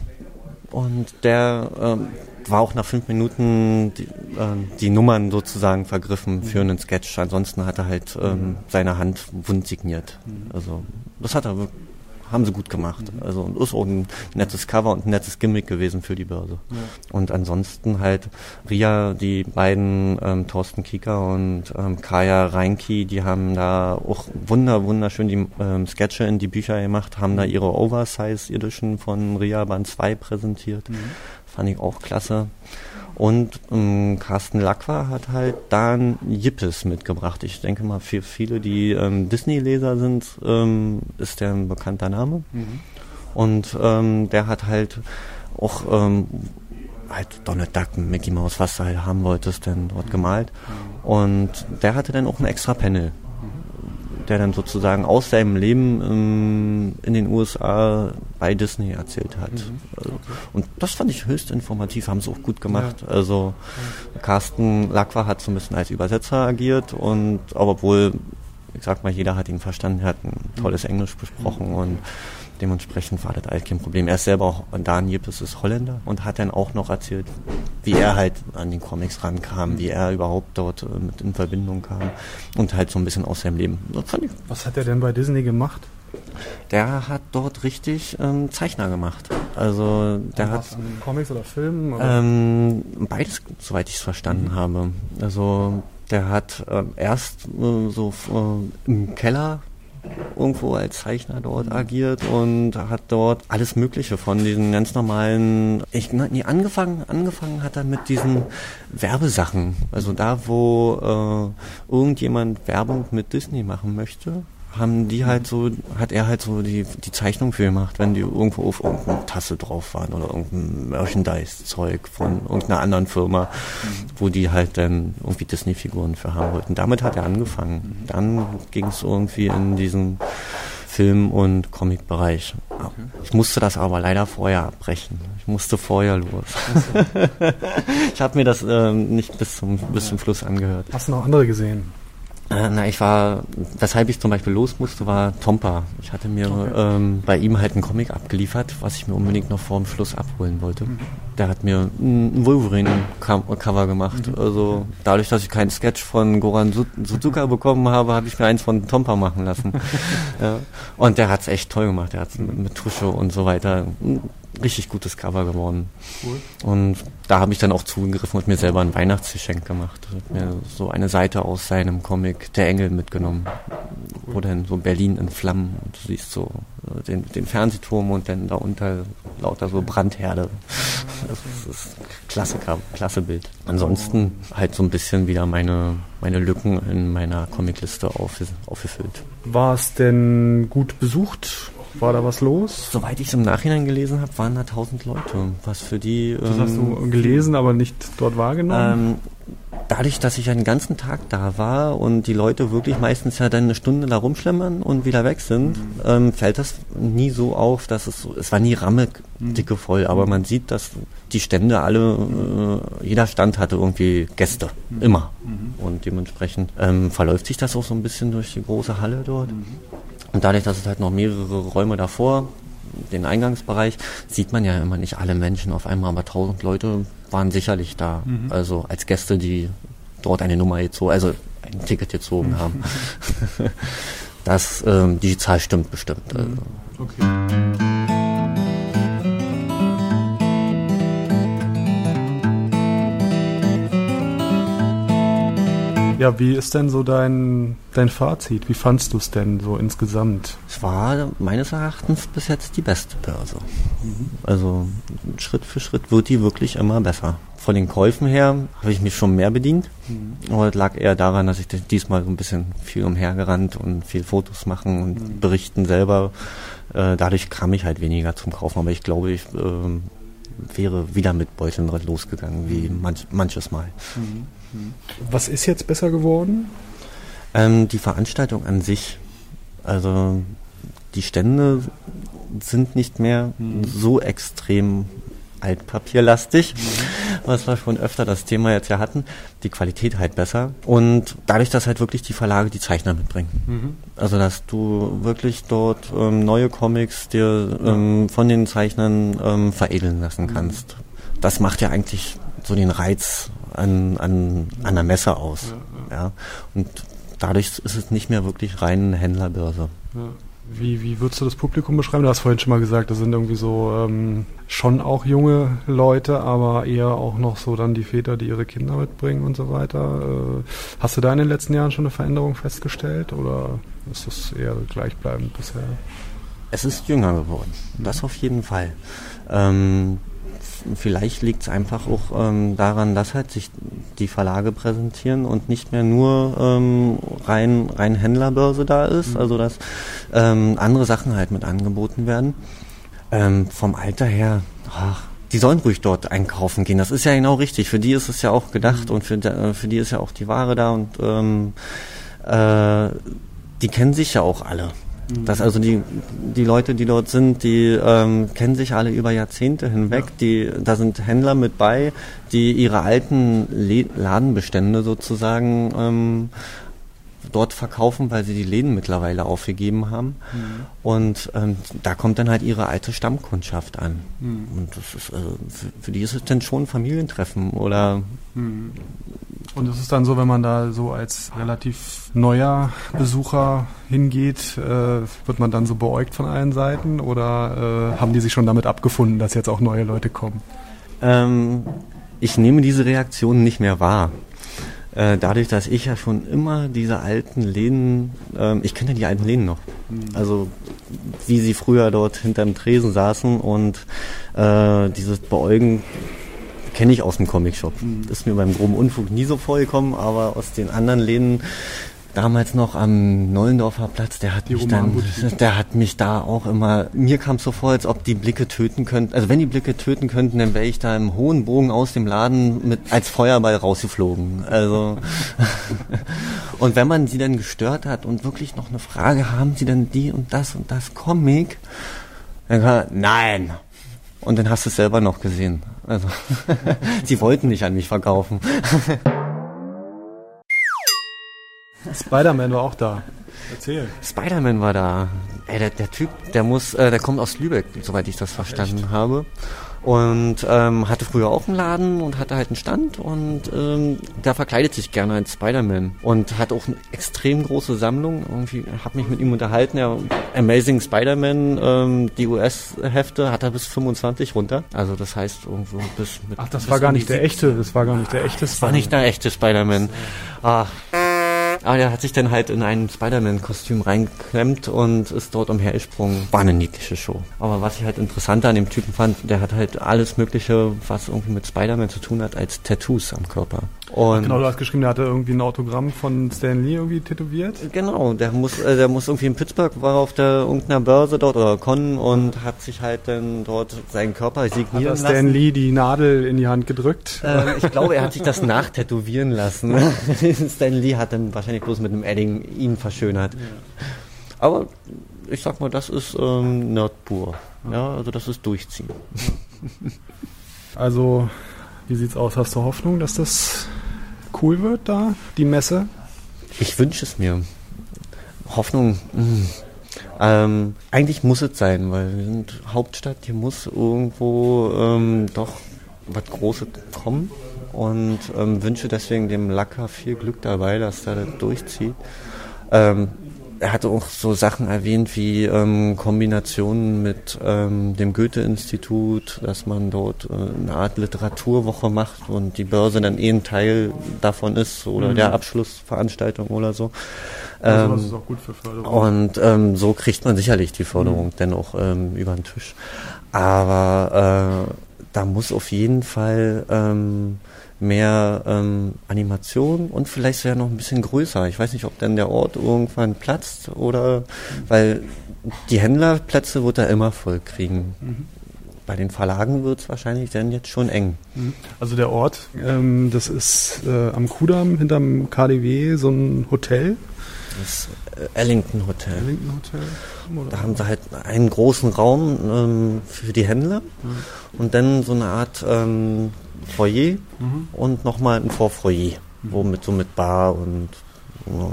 und der ähm, war auch nach fünf Minuten die, äh, die Nummern sozusagen vergriffen mhm. für einen Sketch. Ansonsten hat er halt ähm, mhm. seine Hand wund signiert. Mhm. Also das hat er wirklich haben sie gut gemacht. Also und ist auch ein nettes Cover und ein nettes Gimmick gewesen für die Börse. Ja. Und ansonsten halt Ria, die beiden ähm, Thorsten Kieker und ähm, Kaya Reinki, die haben da auch wunder wunderschön die ähm, Sketche in die Bücher gemacht, haben da ihre Oversize Edition von Ria Band 2 präsentiert. Mhm. Fand ich auch klasse. Und ähm, Carsten Lacqua hat halt da ein Yippes mitgebracht. Ich denke mal, für viele, die ähm, Disney-Leser sind, ähm, ist der ein bekannter Name. Mhm. Und ähm, der hat halt auch ähm, halt Donald Duck, Mickey Mouse, was du halt haben wolltest, denn dort gemalt. Mhm. Und der hatte dann auch ein extra Panel der dann sozusagen aus seinem Leben ähm, in den USA bei Disney erzählt hat. Mhm. Also, und das fand ich höchst informativ, haben sie auch gut gemacht. Ja. Also Carsten Lacqua hat so ein bisschen als Übersetzer agiert und obwohl, ich sag mal, jeder hat ihn verstanden, er hat ein tolles Englisch besprochen mhm. und Dementsprechend war das halt kein Problem. Er ist selber auch, Dan Jippes ist Holländer und hat dann auch noch erzählt, wie er halt an den Comics rankam, wie er überhaupt dort äh, mit in Verbindung kam und halt so ein bisschen aus seinem Leben. Was hat er denn bei Disney gemacht? Der hat dort richtig ähm, Zeichner gemacht. Also der hat Comics oder Filmen? Oder? Ähm, beides, soweit ich es verstanden mhm. habe. Also der hat äh, erst äh, so äh, im Keller irgendwo als Zeichner dort agiert und hat dort alles Mögliche von diesen ganz normalen, ich, nee, angefangen, angefangen hat er mit diesen Werbesachen. Also da, wo äh, irgendjemand Werbung mit Disney machen möchte, haben die halt so, hat er halt so die, die Zeichnung für gemacht, wenn die irgendwo auf irgendeine Tasse drauf waren oder irgendein Merchandise-Zeug von irgendeiner anderen Firma, wo die halt dann irgendwie Disney-Figuren für haben wollten. Damit hat er angefangen. Dann ging es irgendwie in diesen Film- und Comic-Bereich. Ich musste das aber leider vorher abbrechen. Ich musste vorher los. ich habe mir das ähm, nicht bis zum, bis zum Schluss angehört. Hast du noch andere gesehen? Äh, na, ich war, weshalb ich zum Beispiel los musste, war Tompa. Ich hatte mir okay. ähm, bei ihm halt einen Comic abgeliefert, was ich mir unbedingt noch vor dem Schluss abholen wollte. Mhm. Der hat mir ein Wolverine-Cover gemacht. Mhm. Also dadurch, dass ich keinen Sketch von Goran Suzuka bekommen habe, habe ich mir eins von Tompa machen lassen. ja. Und der hat es echt toll gemacht. Der hat es mit, mit Tusche und so weiter richtig gutes Cover geworden. Cool. Und da habe ich dann auch zugegriffen und mir selber ein Weihnachtsgeschenk gemacht. Ich habe mir so eine Seite aus seinem Comic Der Engel mitgenommen, cool. wo dann so Berlin in Flammen und du siehst so äh, den, den Fernsehturm und dann darunter lauter so Brandherde. Das ist Klassiker, klasse Bild. Ansonsten halt so ein bisschen wieder meine, meine Lücken in meiner Comicliste auf, aufgefüllt. War es denn gut besucht? War da was los? Soweit ich es im Nachhinein gelesen habe, waren da tausend Leute. Was für die. Das ähm, hast du ähm, gelesen, aber nicht dort wahrgenommen? Ähm, dadurch, dass ich einen ganzen Tag da war und die Leute wirklich meistens ja dann eine Stunde da rumschlemmern und wieder weg sind, mhm. ähm, fällt das nie so auf, dass es so, es war nie ramme dicke mhm. voll, aber man sieht, dass die Stände alle, äh, jeder Stand hatte irgendwie Gäste, mhm. immer. Mhm. Und dementsprechend ähm, verläuft sich das auch so ein bisschen durch die große Halle dort. Mhm. Und dadurch, dass es halt noch mehrere Räume davor den Eingangsbereich, sieht man ja immer nicht alle Menschen auf einmal, aber tausend Leute waren sicherlich da. Mhm. Also als Gäste, die dort eine Nummer gezogen, also ein Ticket gezogen mhm. haben. das, ähm, die Zahl stimmt bestimmt. Also. Okay. Ja, wie ist denn so dein, dein Fazit? Wie fandst du es denn so insgesamt? Es war meines Erachtens bis jetzt die beste Börse. Mhm. Also Schritt für Schritt wird die wirklich immer besser. Von den Käufen her habe ich mich schon mehr bedient. Mhm. Aber es lag eher daran, dass ich diesmal so ein bisschen viel umhergerannt und viel Fotos machen und mhm. berichten selber. Äh, dadurch kam ich halt weniger zum Kaufen. Aber ich glaube, ich äh, wäre wieder mit Beuteln losgegangen, wie manch, manches Mal. Mhm. Was ist jetzt besser geworden? Ähm, die Veranstaltung an sich. Also die Stände sind nicht mehr mhm. so extrem altpapierlastig, mhm. was wir schon öfter das Thema jetzt ja hatten. Die Qualität halt besser und dadurch, dass halt wirklich die Verlage die Zeichner mitbringen. Mhm. Also dass du wirklich dort ähm, neue Comics dir ähm, von den Zeichnern ähm, veredeln lassen mhm. kannst. Das macht ja eigentlich so den Reiz an, an, an der Messe aus. Ja, ja. Und dadurch ist es nicht mehr wirklich rein Händlerbörse. Wie, wie würdest du das Publikum beschreiben? Du hast vorhin schon mal gesagt, das sind irgendwie so ähm, schon auch junge Leute, aber eher auch noch so dann die Väter, die ihre Kinder mitbringen und so weiter. Äh, hast du da in den letzten Jahren schon eine Veränderung festgestellt oder ist das eher gleichbleibend bisher? Es ist jünger geworden, das auf jeden Fall. Ähm, vielleicht liegt es einfach auch ähm, daran, dass halt sich die Verlage präsentieren und nicht mehr nur ähm, rein, rein Händlerbörse da ist, mhm. also dass ähm, andere Sachen halt mit angeboten werden. Ähm, vom Alter her, ach, die sollen ruhig dort einkaufen gehen. Das ist ja genau richtig. Für die ist es ja auch gedacht mhm. und für, für die ist ja auch die Ware da und ähm, äh, die kennen sich ja auch alle. Dass also die, die Leute, die dort sind, die ähm, kennen sich alle über Jahrzehnte hinweg. Ja. Die, da sind Händler mit bei, die ihre alten Le Ladenbestände sozusagen ähm, dort verkaufen, weil sie die Läden mittlerweile aufgegeben haben. Mhm. Und ähm, da kommt dann halt ihre alte Stammkundschaft an. Mhm. Und das ist, also für, für, die ist es dann schon ein Familientreffen oder. Mhm. Und ist es dann so, wenn man da so als relativ neuer Besucher hingeht, äh, wird man dann so beäugt von allen Seiten oder äh, haben die sich schon damit abgefunden, dass jetzt auch neue Leute kommen? Ähm, ich nehme diese Reaktion nicht mehr wahr. Äh, dadurch, dass ich ja schon immer diese alten Läden, ähm, ich kenne ja die alten Läden noch. Mhm. Also wie sie früher dort hinterm Tresen saßen und äh, dieses Beäugen kenne ich aus dem Comicshop. Mhm. Ist mir beim groben Unfug nie so vorgekommen, aber aus den anderen Läden damals noch am Neulendorfer Platz, der hat die mich dann, der hat mich da auch immer, mir kam es so vor, als ob die Blicke töten könnten. Also wenn die Blicke töten könnten, dann wäre ich da im hohen Bogen aus dem Laden mit als Feuerball rausgeflogen. Also und wenn man sie dann gestört hat und wirklich noch eine Frage, haben sie denn die und das und das Comic? Dann kann, nein. Und dann hast du es selber noch gesehen. Also sie wollten nicht an mich verkaufen. Spider-Man war auch da. Erzähl. Spider-Man war da. Ey, der, der Typ, der muss, äh, der kommt aus Lübeck, soweit ich das verstanden Echt? habe. Und ähm, hatte früher auch einen Laden und hatte halt einen Stand und ähm, der verkleidet sich gerne als Spider-Man und hat auch eine extrem große Sammlung. Irgendwie habe mich mit ihm unterhalten. Ja, Amazing Spider-Man, ähm, die US-Hefte hat er bis 25 runter. Also das heißt irgendwo bis mit. Ach, das war gar nicht der echte. Das war gar nicht der echte. Das war nicht der echte Spider-Man. Ach. Aber der hat sich dann halt in ein Spider-Man-Kostüm reingeklemmt und ist dort umhergesprungen. War eine niedliche Show. Aber was ich halt interessanter an dem Typen fand, der hat halt alles Mögliche, was irgendwie mit Spider-Man zu tun hat, als Tattoos am Körper. Und genau, du hast geschrieben, der hatte irgendwie ein Autogramm von Stan Lee irgendwie tätowiert. Genau, der muss, äh, der muss irgendwie in Pittsburgh, war auf der irgendeiner Börse dort oder Con und hat sich halt dann dort seinen Körper signieren hat Stan. Lee die Nadel in die Hand gedrückt? Äh, ich glaube, er hat sich das nachtätowieren lassen. Stan Lee hat dann wahrscheinlich bloß mit einem Edding ihn verschönert. Ja. Aber ich sag mal, das ist ähm, Nerd pur. Ja, also das ist Durchziehen. Also wie sieht's aus? Hast du Hoffnung, dass das cool wird da, die Messe? Ich wünsche es mir. Hoffnung. Hm. Ähm, eigentlich muss es sein, weil wir sind Hauptstadt, hier muss irgendwo ähm, doch was Großes kommen und ähm, wünsche deswegen dem Lacker viel Glück dabei, dass er das durchzieht. Ähm, er hatte auch so Sachen erwähnt wie ähm, Kombinationen mit ähm, dem Goethe-Institut, dass man dort äh, eine Art Literaturwoche macht und die Börse dann eh ein Teil davon ist oder mhm. der Abschlussveranstaltung oder so. Also das ist auch gut für Förderung. Und ähm, so kriegt man sicherlich die Förderung mhm. dann auch ähm, über den Tisch. Aber äh, da muss auf jeden Fall ähm, mehr ähm, Animation und vielleicht sogar noch ein bisschen größer. Ich weiß nicht, ob dann der Ort irgendwann platzt oder weil die Händlerplätze wird er immer voll kriegen. Mhm. Bei den Verlagen wird es wahrscheinlich dann jetzt schon eng. Mhm. Also der Ort, ähm, das ist äh, am Kudamm hinterm KDW so ein Hotel. Das äh, Ellington Hotel. Ellington Hotel. Da haben sie halt einen großen Raum ähm, für die Händler mhm. und dann so eine Art ähm, Foyer mhm. und nochmal ein Vorfoyer, mhm. wo mit so mit Bar und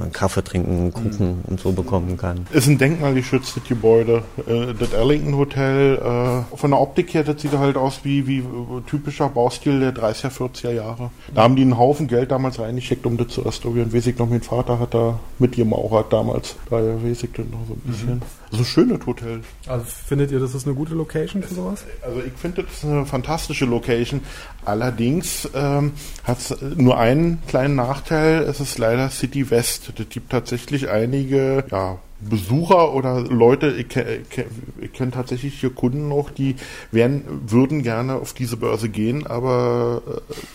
einen Kaffee trinken, Kuchen mhm. und so bekommen kann. Ist ein denkmalgeschütztes Gebäude. Äh, das Arlington Hotel, äh, von der Optik her, das sieht halt aus wie, wie typischer Baustil der 30er, 40er Jahre. Da haben die einen Haufen Geld damals reingesteckt, um das zu restaurieren. Weiß ich noch, mein Vater hat da mit gemauert damals. Daher weiß ich das noch so ein bisschen. Mhm. So ein schönes Hotel. Also findet ihr, das ist eine gute Location für sowas? Also ich finde, das ist eine fantastische Location. Allerdings ähm, hat es nur einen kleinen Nachteil. Es ist leider City West. Es gibt tatsächlich einige ja, Besucher oder Leute, ich, ich, ich kenne tatsächlich hier Kunden noch, die wären, würden gerne auf diese Börse gehen, aber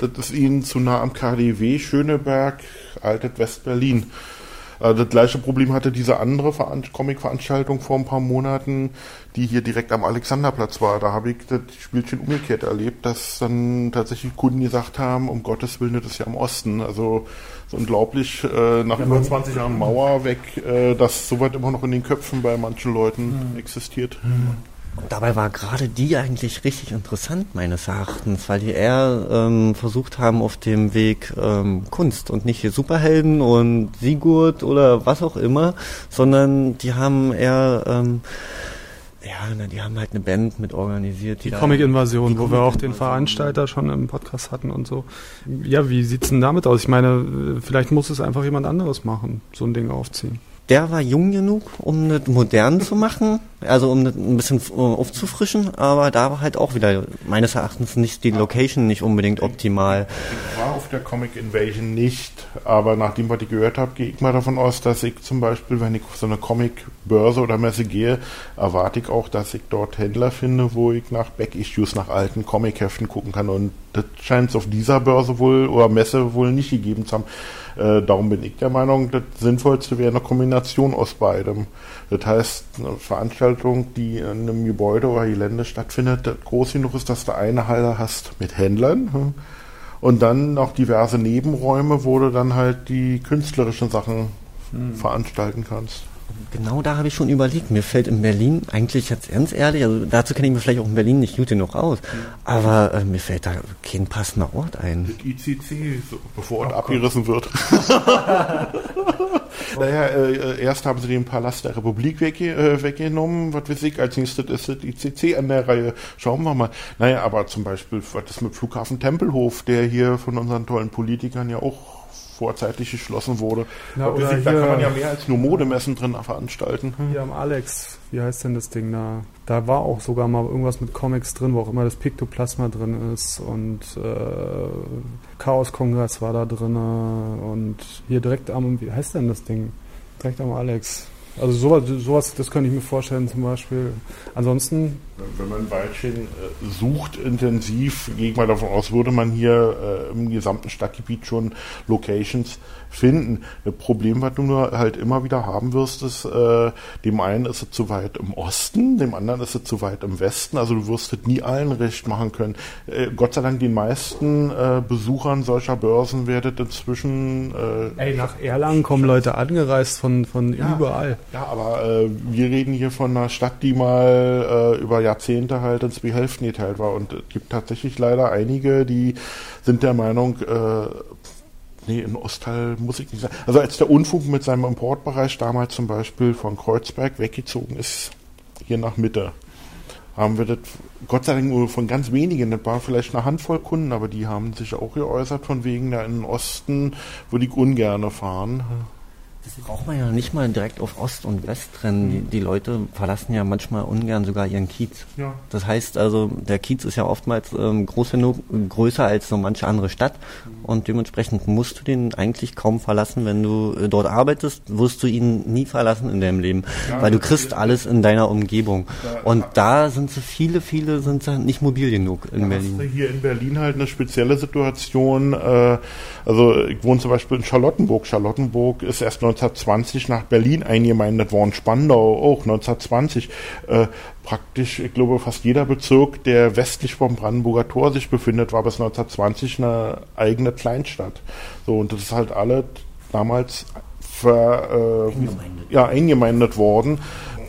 äh, das ist ihnen zu nah am KDW, Schöneberg, Altet West-Berlin. Äh, das gleiche Problem hatte diese andere Comic-Veranstaltung vor ein paar Monaten, die hier direkt am Alexanderplatz war. Da habe ich das Spielchen umgekehrt erlebt, dass dann tatsächlich Kunden gesagt haben, um Gottes Willen, das ist ja im Osten. Also so unglaublich, äh, nach ja, über 20 Jahren Mauer weg, äh, dass sowas immer noch in den Köpfen bei manchen Leuten mhm. existiert. Mhm. Dabei war gerade die eigentlich richtig interessant meines Erachtens, weil die eher ähm, versucht haben auf dem Weg ähm, Kunst und nicht hier Superhelden und Sigurd oder was auch immer, sondern die haben eher ähm, ja, na, die haben halt eine Band mit organisiert. Die, die Comic-Invasion, wo Comic wir auch den Veranstalter schon im Podcast hatten und so. Ja, wie sieht's denn damit aus? Ich meine, vielleicht muss es einfach jemand anderes machen, so ein Ding aufziehen der war jung genug, um das modern zu machen, also um das ein bisschen aufzufrischen, aber da war halt auch wieder meines Erachtens nicht die Location nicht unbedingt optimal. Ich war auf der Comic Invasion nicht, aber nachdem was ich gehört habe, gehe ich mal davon aus, dass ich zum Beispiel, wenn ich auf so eine Comic-Börse oder Messe gehe, erwarte ich auch, dass ich dort Händler finde, wo ich nach Back-Issues, nach alten Comic-Heften gucken kann und das scheint es auf dieser Börse wohl oder Messe wohl nicht gegeben zu haben. Äh, darum bin ich der Meinung, das Sinnvollste wäre eine Kombination aus beidem. Das heißt, eine Veranstaltung, die in einem Gebäude oder Gelände stattfindet, das groß genug ist, dass du eine Halle hast mit Händlern hm, und dann noch diverse Nebenräume, wo du dann halt die künstlerischen Sachen hm. veranstalten kannst. Genau da habe ich schon überlegt. Mir fällt in Berlin eigentlich jetzt ganz ehrlich, also dazu kenne ich mir vielleicht auch in Berlin nicht gut genug aus, aber äh, mir fällt da kein passender Ort ein. Das ICC, so, bevor Ort oh abgerissen wird. naja, äh, erst haben sie den Palast der Republik wegge äh, weggenommen, was weiß ich, als nächstes ist das ICC an der Reihe. Schauen wir mal. Naja, aber zum Beispiel, was ist mit Flughafen Tempelhof, der hier von unseren tollen Politikern ja auch vorzeitig geschlossen wurde. Na, da oder kann hier- man ja mehr als nur Modemessen drin veranstalten. Hier am Alex, wie heißt denn das Ding da? Da war auch sogar mal irgendwas mit Comics drin, wo auch immer das Piktoplasma drin ist und äh, Chaos Kongress war da drin und hier direkt am, wie heißt denn das Ding? Direkt am Alex. Also sowas, sowas, das könnte ich mir vorstellen zum Beispiel. Ansonsten, Wenn man Weilchen äh, sucht intensiv, gehe ich mal davon aus, würde man hier äh, im gesamten Stadtgebiet schon Locations finden. Das Problem, was du nur halt immer wieder haben wirst, ist, äh, dem einen ist es zu weit im Osten, dem anderen ist es zu weit im Westen. Also du wirst es nie allen recht machen können. Äh, Gott sei Dank den meisten äh, Besuchern solcher Börsen werdet inzwischen äh, ey, nach Erlangen kommen Leute angereist von, von Ja. überall. Ja, aber äh, wir reden hier von einer Stadt, die mal äh, über Jahrzehnte halt in zwei Hälften geteilt war. Und es gibt tatsächlich leider einige, die sind der Meinung, äh, nee, in Ostteil muss ich nicht sagen. Also als der Unfug mit seinem Importbereich damals zum Beispiel von Kreuzberg weggezogen ist, hier nach Mitte, haben wir das Gott sei Dank nur von ganz wenigen, das war vielleicht eine Handvoll Kunden, aber die haben sich auch geäußert von wegen, da in den Osten würde ich ungerne fahren. Braucht man ja nicht mal direkt auf Ost und West trennen. Die, die Leute verlassen ja manchmal ungern sogar ihren Kiez. Ja. Das heißt also, der Kiez ist ja oftmals ähm, groß genug, größer als so manche andere Stadt und dementsprechend musst du den eigentlich kaum verlassen. Wenn du äh, dort arbeitest, wirst du ihn nie verlassen in deinem Leben, Ja, weil du kriegst alles in deiner Umgebung. Da- Und da sind so viele, viele sind nicht mobil genug in Da hast du Berlin. hier in Berlin halt eine spezielle Situation. Äh, also ich wohne zum Beispiel in Charlottenburg. Charlottenburg ist erst 1920 nach Berlin eingemeindet worden. Spandau auch 1920. Äh, praktisch, ich glaube, fast jeder Bezirk, der westlich vom Brandenburger Tor sich befindet, war bis 1920 eine eigene Kleinstadt. So und das ist halt alles damals ver, äh, Eingemeindet. ja, eingemeindet worden.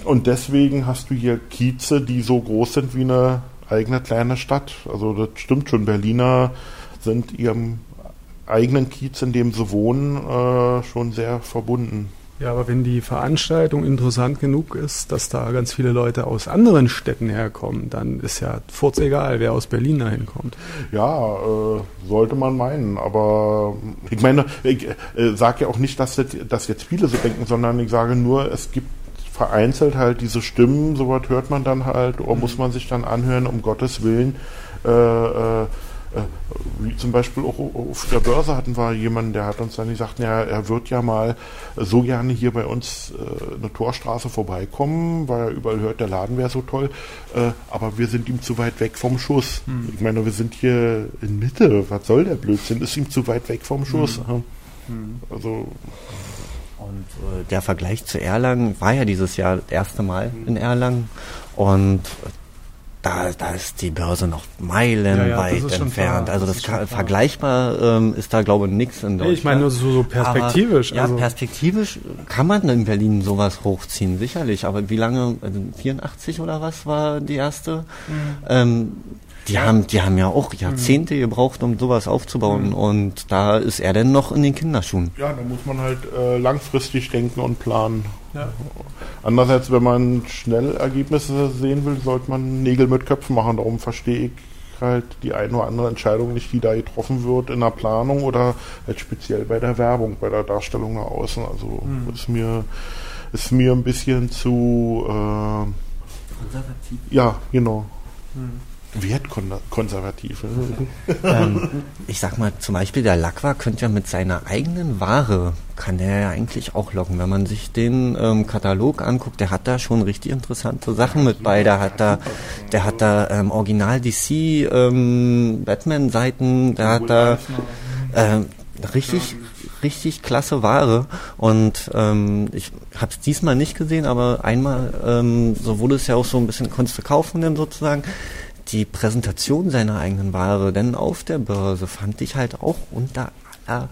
Und deswegen hast du hier Kieze, die so groß sind wie eine eigene kleine Stadt. Also das stimmt schon. Berliner sind ihrem eigenen Kiez, in dem sie wohnen, äh, schon sehr verbunden. Ja, aber wenn die Veranstaltung interessant genug ist, dass da ganz viele Leute aus anderen Städten herkommen, dann ist ja furz egal, wer aus Berlin dahin kommt. Ja, äh, sollte man meinen. Aber ich meine, ich äh, sage ja auch nicht, dass, das, dass jetzt viele so denken, sondern ich sage nur, es gibt vereinzelt halt diese Stimmen, sowas hört man dann halt, oder muss man sich dann anhören, um Gottes Willen. Äh, äh, wie zum Beispiel auch auf der Börse hatten wir jemanden, der hat uns dann gesagt, ja, er wird ja mal so gerne hier bei uns äh, eine Torstraße vorbeikommen, weil er überall hört, der Laden wäre so toll, äh, aber wir sind ihm zu weit weg vom Schuss. Ich meine, wir sind hier in Mitte, was soll der Blödsinn? Ist ihm zu weit weg vom Schuss. ja. Also, Und äh, der Vergleich zu Erlangen war ja dieses Jahr das erste Mal in Erlangen. Und da, da ist die Börse noch meilenweit Ja, ja, entfernt. klar, also das das kann, vergleichbar ähm, ist da glaube ich nichts in Deutschland. Ich meine nur so, so perspektivisch. Aber, ja, also, perspektivisch kann man in Berlin sowas hochziehen, sicherlich. Aber wie lange, also 84 oder was war die erste? Ähm, die haben, die haben ja auch Jahrzehnte gebraucht, um sowas aufzubauen. Und da ist er denn noch in den Kinderschuhen. ja, da muss man halt äh, langfristig denken und planen. ja. Andererseits, wenn man schnell Ergebnisse sehen will, sollte man Nägel mit Köpfen machen. Darum verstehe ich halt die eine oder andere Entscheidung nicht, die da getroffen wird in der Planung oder halt speziell bei der Werbung, bei der Darstellung nach außen. Also ist mir ist mir ein bisschen zu äh, ja genau wertkonservativ. ne? ähm, ich sag mal, zum Beispiel der Lacqua könnte ja mit seiner eigenen Ware, kann der ja eigentlich auch locken. Wenn man sich den ähm, Katalog anguckt, der hat da schon richtig interessante Sachen mit bei. Der hat da, der hat da ähm, Original DC ähm, Batman-Seiten, der hat da ähm, richtig richtig klasse Ware und ähm, ich habe es diesmal nicht gesehen, aber einmal ähm, so wurde es ja auch so ein bisschen konntest du kaufen denn sozusagen die Präsentation seiner eigenen Ware denn auf der Börse fand ich halt auch unter aller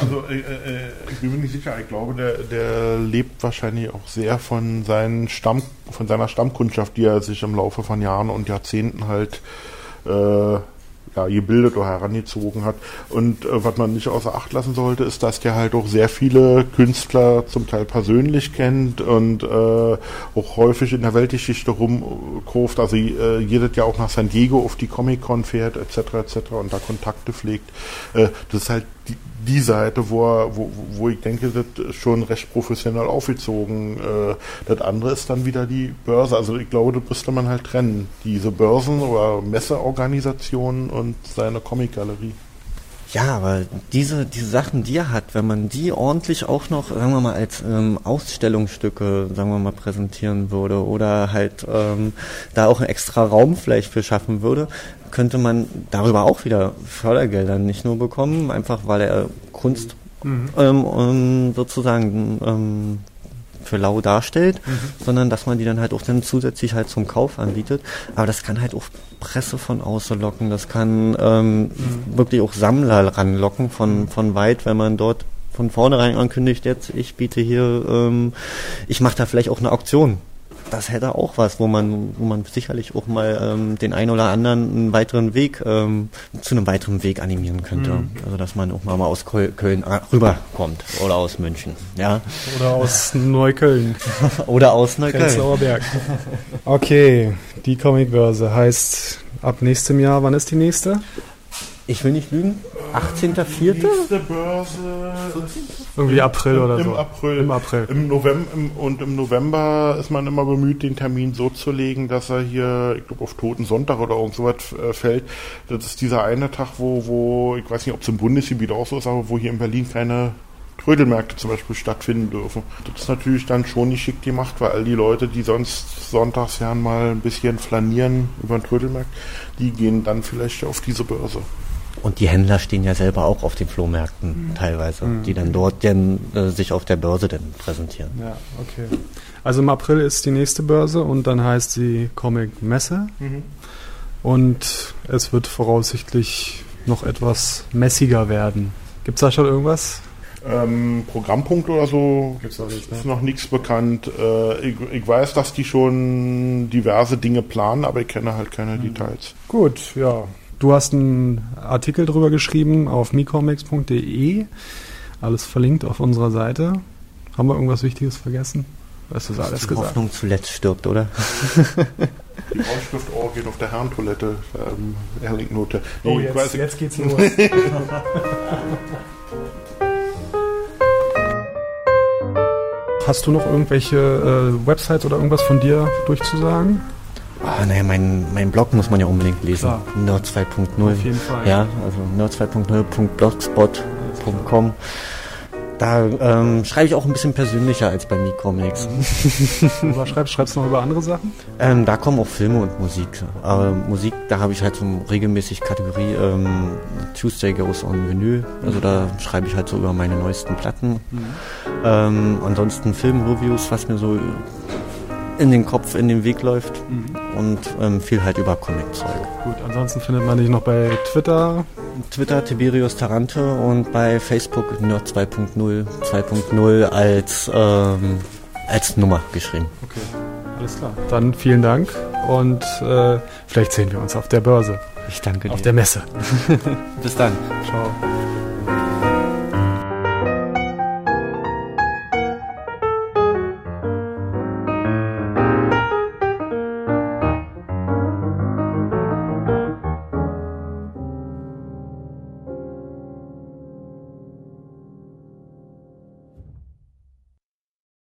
Also äh, äh, ich bin mir nicht sicher. Ich glaube, der, der lebt wahrscheinlich auch sehr von seinen Stamm, von seiner Stammkundschaft, die er sich im Laufe von Jahren und Jahrzehnten halt äh, ja, gebildet oder herangezogen hat. Und äh, was man nicht außer Acht lassen sollte, ist, dass der halt auch sehr viele Künstler zum Teil persönlich kennt und äh, auch häufig in der Weltgeschichte rumkurft. Also äh, jedes Jahr auch nach San Diego auf die Comic-Con fährt, etc., etc. und da Kontakte pflegt. Äh, das ist halt die, die Seite, wo, wo, wo ich denke, das ist schon recht professionell aufgezogen. Äh, das andere ist dann wieder die Börse. Also ich glaube, das müsste man halt trennen. Diese Börsen- oder Messeorganisationen und seine Comicgalerie. Ja, aber diese, diese Sachen, die er hat, wenn man die ordentlich auch noch, sagen wir mal, als ähm, Ausstellungsstücke, sagen wir mal, präsentieren würde oder halt ähm, da auch einen extra Raum vielleicht für schaffen würde, könnte man darüber auch wieder Fördergelder nicht nur bekommen, einfach weil er Kunst mhm. ähm, sozusagen ähm, für lau darstellt, mhm. sondern dass man die dann halt auch dann zusätzlich halt zum Kauf anbietet. Aber das kann halt auch Presse von außen locken, das kann ähm, mhm. wirklich auch Sammler ranlocken von, von weit, wenn man dort von vornherein ankündigt, jetzt ich biete hier, ähm, ich mache da vielleicht auch eine Auktion das hätte auch was, wo man, wo man sicherlich auch mal ähm, den einen oder anderen einen weiteren Weg, ähm, zu einem weiteren Weg animieren könnte. Mhm. Also dass man auch mal, mal aus Köln rüberkommt oder aus München. Ja. Oder aus Neukölln. oder aus Neukölln. Berg. Okay, die Comicbörse heißt ab nächstem Jahr, wann ist die nächste? Ich will nicht lügen. 18.04. Nächste Börse. Irgendwie April oder Im so. April. Im April. Im November, im, und im November ist man immer bemüht, den Termin so zu legen, dass er hier, ich glaube, auf Toten Sonntag oder irgend sowas äh, fällt. Das ist dieser eine Tag, wo, wo, ich weiß nicht, ob es im Bundesgebiet auch so ist, aber wo hier in Berlin keine Trödelmärkte zum Beispiel stattfinden dürfen. Das ist natürlich dann schon nicht schick gemacht, weil all die Leute, die sonst sonntags ja mal ein bisschen flanieren über den Trödelmarkt, die gehen dann vielleicht auf diese Börse. Und die Händler stehen ja selber auch auf den Flohmärkten mhm. teilweise, mhm. die dann dort dann, äh, sich auf der Börse dann präsentieren. Ja, okay. Also im April ist die nächste Börse und dann heißt sie Comic Messe. Mhm. Und es wird voraussichtlich noch etwas messiger werden. Gibt es da schon irgendwas? Ähm, Programmpunkt oder so Gibt's noch nicht, ne? ist noch nichts bekannt. Äh, ich, ich, weiß, dass die schon diverse Dinge planen, aber ich kenne halt keine mhm. Details. Gut, ja. Du hast einen Artikel drüber geschrieben auf micomics.de. Alles verlinkt auf unserer Seite. Haben wir irgendwas Wichtiges vergessen? Weißt du, alles die gesagt. Hoffnung zuletzt stirbt, oder? Die Ausschrift oh, geht auf der Herrentoilette. Ähm, Erlingnote. Oh, jetzt, weiß, jetzt geht's los. Hast du noch irgendwelche äh, Websites oder irgendwas von dir durchzusagen? Ah, naja, mein, mein Blog muss man ja unbedingt lesen. Nerd 2.0. Auf jeden Fall. Ja, also nerd2.0.blogspot.com. Da ähm, schreibe ich auch ein bisschen persönlicher als bei Me-Comics. Mhm. Was schreibst du noch über andere Sachen? Ähm, da kommen auch Filme und Musik. Aber Musik, da habe ich halt so regelmäßig Kategorie ähm, Tuesday Goes on Vinyl. Also da schreibe ich halt so über meine neuesten Platten. Mhm. Ähm, ansonsten Filmreviews, was mir so in den Kopf, in den Weg läuft mhm. und ähm, viel halt über Comic-Zeug. Gut, ansonsten findet man dich noch bei Twitter. Twitter Tiberius Tarante und bei Facebook Nerd 2.0 2.0 als, ähm, als Nummer geschrieben. Okay, alles klar. Dann vielen Dank und äh, vielleicht sehen wir uns auf der Börse. Ich danke dir. Auf der Messe. Bis dann. Ciao.